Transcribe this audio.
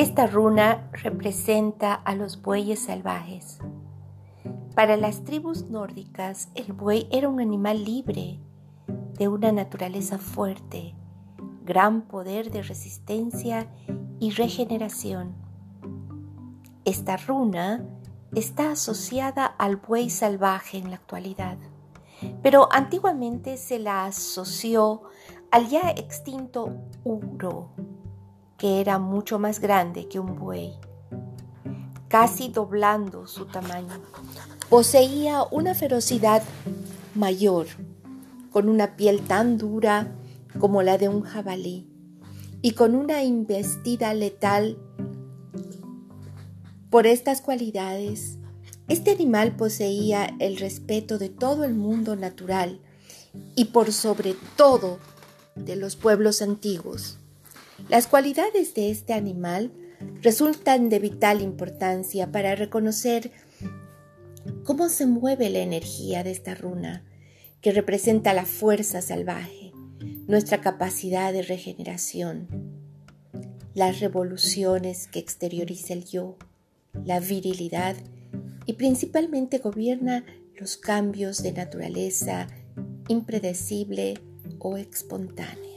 Esta runa representa a los bueyes salvajes. Para las tribus nórdicas, el buey era un animal libre, de una naturaleza fuerte, gran poder de resistencia y regeneración. Esta runa está asociada al buey salvaje en la actualidad, pero antiguamente se la asoció al ya extinto uro que era mucho más grande que un buey, casi doblando su tamaño. Poseía una ferocidad mayor, con una piel tan dura como la de un jabalí y con una investida letal. Por estas cualidades, este animal poseía el respeto de todo el mundo natural y por sobre todo de los pueblos antiguos. Las cualidades de este animal resultan de vital importancia para reconocer cómo se mueve la energía de esta runa, que representa la fuerza salvaje, nuestra capacidad de regeneración, las revoluciones que exterioriza el yo, la virilidad y principalmente gobierna los cambios de naturaleza impredecible o espontánea.